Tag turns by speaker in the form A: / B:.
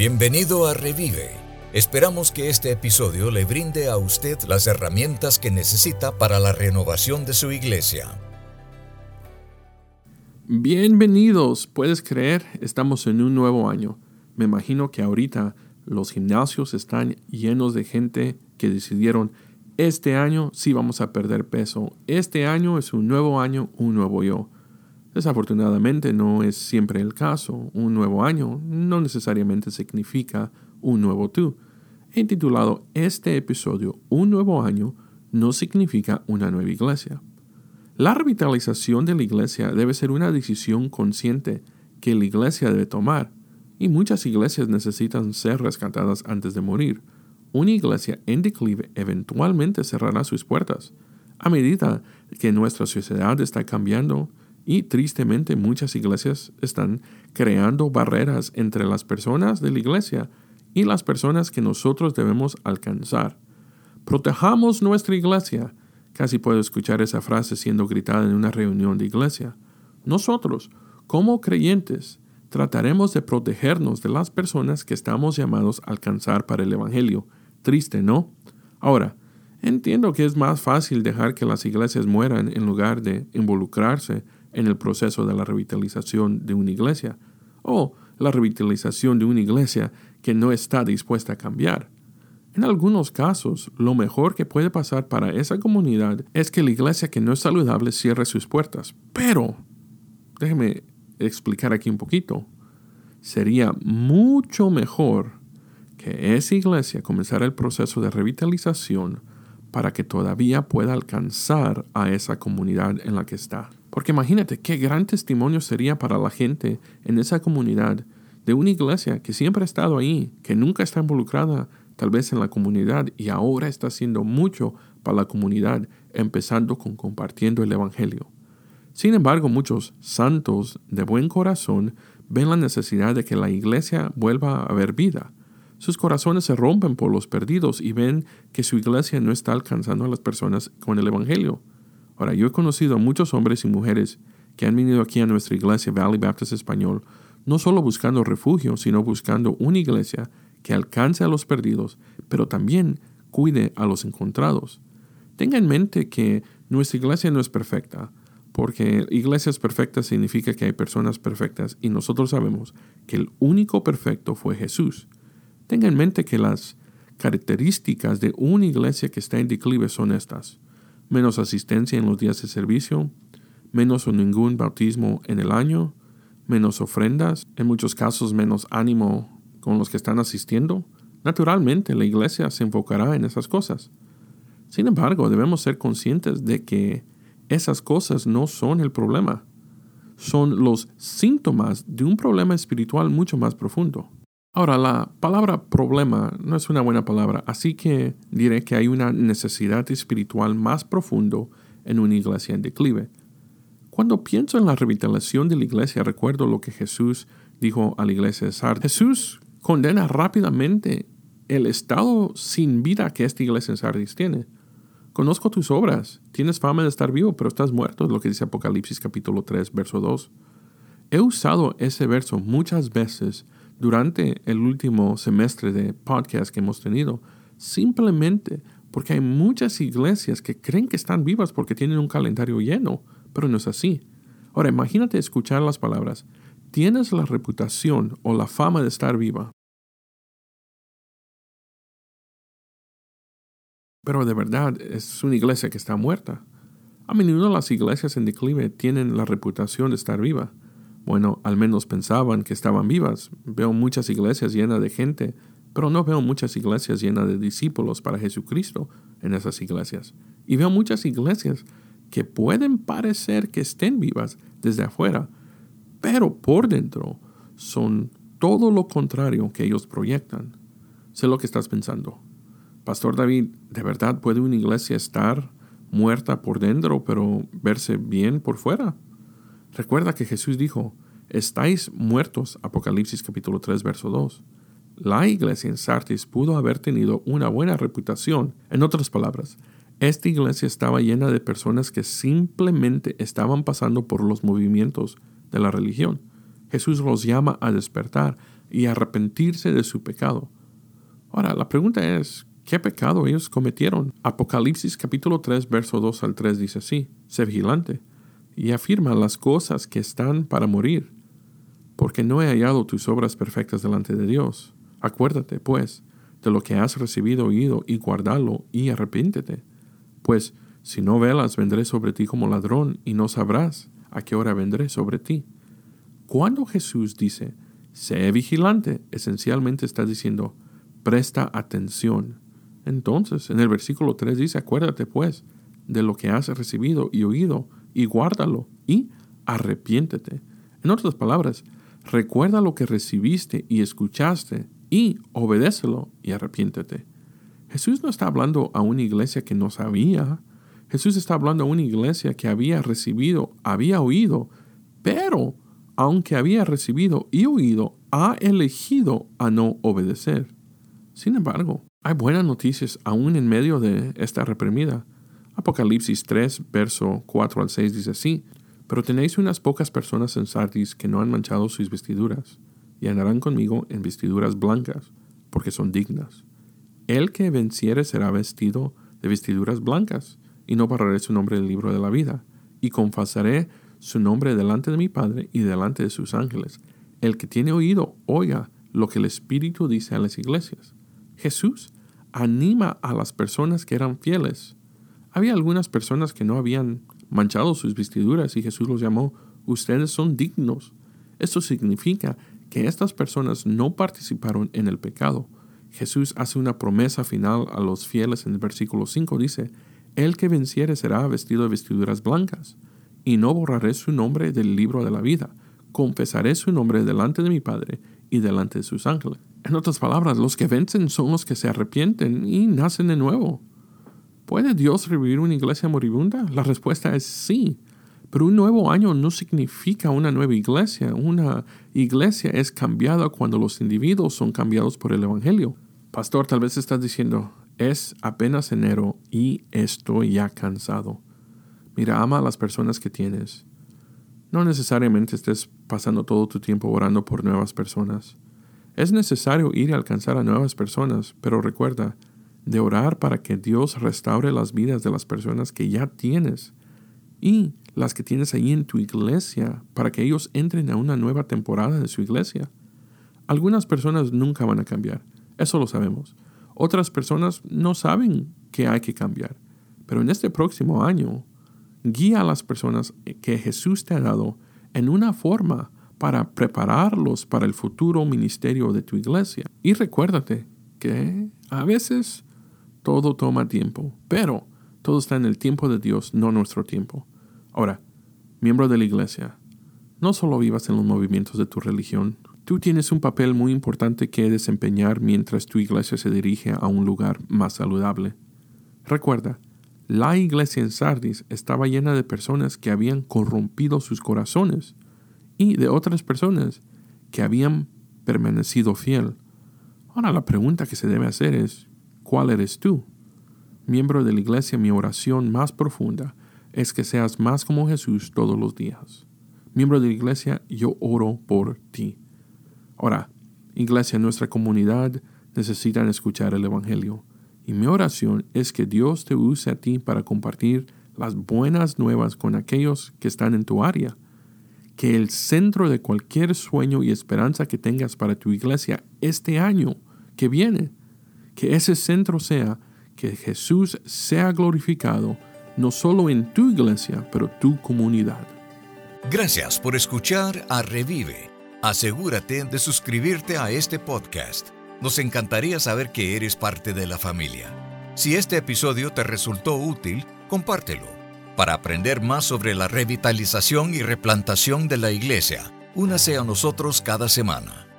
A: Bienvenido a Revive. Esperamos que este episodio le brinde a usted las herramientas que necesita para la renovación de su iglesia.
B: Bienvenidos, puedes creer, estamos en un nuevo año. Me imagino que ahorita los gimnasios están llenos de gente que decidieron, este año sí vamos a perder peso, este año es un nuevo año, un nuevo yo. Desafortunadamente no es siempre el caso. Un nuevo año no necesariamente significa un nuevo tú. He titulado este episodio Un nuevo año no significa una nueva iglesia. La revitalización de la iglesia debe ser una decisión consciente que la iglesia debe tomar, y muchas iglesias necesitan ser rescatadas antes de morir. Una iglesia en declive eventualmente cerrará sus puertas. A medida que nuestra sociedad está cambiando, y tristemente muchas iglesias están creando barreras entre las personas de la iglesia y las personas que nosotros debemos alcanzar. Protejamos nuestra iglesia. Casi puedo escuchar esa frase siendo gritada en una reunión de iglesia. Nosotros, como creyentes, trataremos de protegernos de las personas que estamos llamados a alcanzar para el Evangelio. Triste, ¿no? Ahora, entiendo que es más fácil dejar que las iglesias mueran en lugar de involucrarse en el proceso de la revitalización de una iglesia, o la revitalización de una iglesia que no está dispuesta a cambiar. En algunos casos, lo mejor que puede pasar para esa comunidad es que la iglesia que no es saludable cierre sus puertas. Pero, déjeme explicar aquí un poquito, sería mucho mejor que esa iglesia comenzara el proceso de revitalización para que todavía pueda alcanzar a esa comunidad en la que está. Porque imagínate qué gran testimonio sería para la gente en esa comunidad de una iglesia que siempre ha estado ahí, que nunca está involucrada tal vez en la comunidad y ahora está haciendo mucho para la comunidad, empezando con compartiendo el Evangelio. Sin embargo, muchos santos de buen corazón ven la necesidad de que la iglesia vuelva a haber vida. Sus corazones se rompen por los perdidos y ven que su iglesia no está alcanzando a las personas con el Evangelio. Ahora, yo he conocido a muchos hombres y mujeres que han venido aquí a nuestra iglesia Valley Baptist Español, no solo buscando refugio, sino buscando una iglesia que alcance a los perdidos, pero también cuide a los encontrados. Tenga en mente que nuestra iglesia no es perfecta, porque iglesias perfectas significa que hay personas perfectas y nosotros sabemos que el único perfecto fue Jesús. Tenga en mente que las características de una iglesia que está en declive son estas menos asistencia en los días de servicio, menos o ningún bautismo en el año, menos ofrendas, en muchos casos menos ánimo con los que están asistiendo. Naturalmente, la iglesia se enfocará en esas cosas. Sin embargo, debemos ser conscientes de que esas cosas no son el problema. Son los síntomas de un problema espiritual mucho más profundo. Ahora, la palabra problema no es una buena palabra, así que diré que hay una necesidad espiritual más profundo en una iglesia en declive. Cuando pienso en la revitalización de la iglesia, recuerdo lo que Jesús dijo a la iglesia de Sardis. Jesús condena rápidamente el estado sin vida que esta iglesia en Sardis tiene. Conozco tus obras, tienes fama de estar vivo, pero estás muerto, es lo que dice Apocalipsis capítulo 3, verso 2. He usado ese verso muchas veces durante el último semestre de podcast que hemos tenido, simplemente porque hay muchas iglesias que creen que están vivas porque tienen un calendario lleno, pero no es así. Ahora imagínate escuchar las palabras, tienes la reputación o la fama de estar viva. Pero de verdad es una iglesia que está muerta. A menudo las iglesias en declive tienen la reputación de estar viva. Bueno, al menos pensaban que estaban vivas. Veo muchas iglesias llenas de gente, pero no veo muchas iglesias llenas de discípulos para Jesucristo en esas iglesias. Y veo muchas iglesias que pueden parecer que estén vivas desde afuera, pero por dentro son todo lo contrario que ellos proyectan. Sé lo que estás pensando. Pastor David, ¿de verdad puede una iglesia estar muerta por dentro, pero verse bien por fuera? Recuerda que Jesús dijo, estáis muertos, Apocalipsis capítulo 3, verso 2. La iglesia en Sardis pudo haber tenido una buena reputación. En otras palabras, esta iglesia estaba llena de personas que simplemente estaban pasando por los movimientos de la religión. Jesús los llama a despertar. y arrepentirse de su pecado. Ahora, la pregunta es, ¿qué pecado ellos cometieron? Apocalipsis capítulo 3, verso 2 al 3 dice así, sé vigilante y afirma las cosas que están para morir, porque no he hallado tus obras perfectas delante de Dios. Acuérdate, pues, de lo que has recibido oído y guardalo y arrepíntete. Pues, si no velas, vendré sobre ti como ladrón y no sabrás a qué hora vendré sobre ti. Cuando Jesús dice, sé vigilante, esencialmente está diciendo, presta atención. Entonces, en el versículo 3 dice, acuérdate pues de lo que has recibido y oído, y guárdalo, y arrepiéntete. En otras palabras, recuerda lo que recibiste y escuchaste, y obedécelo y arrepiéntete. Jesús no está hablando a una iglesia que no sabía. Jesús está hablando a una iglesia que había recibido, había oído, pero aunque había recibido y oído, ha elegido a no obedecer. Sin embargo, hay buenas noticias aún en medio de esta reprimida. Apocalipsis 3, verso 4 al 6 dice así, pero tenéis unas pocas personas en Sardis que no han manchado sus vestiduras, y andarán conmigo en vestiduras blancas, porque son dignas. El que venciere será vestido de vestiduras blancas, y no barraré su nombre del libro de la vida, y confesaré su nombre delante de mi Padre y delante de sus ángeles. El que tiene oído, oiga lo que el Espíritu dice a las iglesias. Jesús anima a las personas que eran fieles. Había algunas personas que no habían manchado sus vestiduras y Jesús los llamó, ustedes son dignos. Esto significa que estas personas no participaron en el pecado. Jesús hace una promesa final a los fieles en el versículo 5. Dice, El que venciere será vestido de vestiduras blancas, y no borraré su nombre del libro de la vida. Confesaré su nombre delante de mi Padre y delante de sus ángeles. En otras palabras, los que vencen son los que se arrepienten y nacen de nuevo. ¿Puede Dios revivir una iglesia moribunda? La respuesta es sí. Pero un nuevo año no significa una nueva iglesia. Una iglesia es cambiada cuando los individuos son cambiados por el Evangelio. Pastor, tal vez estás diciendo, es apenas enero y estoy ya cansado. Mira, ama a las personas que tienes. No necesariamente estés pasando todo tu tiempo orando por nuevas personas. Es necesario ir a alcanzar a nuevas personas, pero recuerda de orar para que Dios restaure las vidas de las personas que ya tienes y las que tienes ahí en tu iglesia para que ellos entren a una nueva temporada de su iglesia. Algunas personas nunca van a cambiar, eso lo sabemos. Otras personas no saben que hay que cambiar, pero en este próximo año, guía a las personas que Jesús te ha dado en una forma para prepararlos para el futuro ministerio de tu iglesia. Y recuérdate que a veces todo toma tiempo, pero todo está en el tiempo de Dios, no nuestro tiempo. Ahora, miembro de la iglesia, no solo vivas en los movimientos de tu religión, tú tienes un papel muy importante que desempeñar mientras tu iglesia se dirige a un lugar más saludable. Recuerda, la iglesia en Sardis estaba llena de personas que habían corrompido sus corazones y de otras personas que habían permanecido fiel. Ahora la pregunta que se debe hacer es, ¿cuál eres tú? Miembro de la iglesia, mi oración más profunda es que seas más como Jesús todos los días. Miembro de la iglesia, yo oro por ti. Ahora, iglesia, nuestra comunidad necesitan escuchar el Evangelio. Y mi oración es que Dios te use a ti para compartir las buenas nuevas con aquellos que están en tu área que el centro de cualquier sueño y esperanza que tengas para tu iglesia este año que viene, que ese centro sea que Jesús sea glorificado no solo en tu iglesia, pero tu comunidad.
A: Gracias por escuchar a Revive. Asegúrate de suscribirte a este podcast. Nos encantaría saber que eres parte de la familia. Si este episodio te resultó útil, compártelo para aprender más sobre la revitalización y replantación de la iglesia, únase a nosotros cada semana.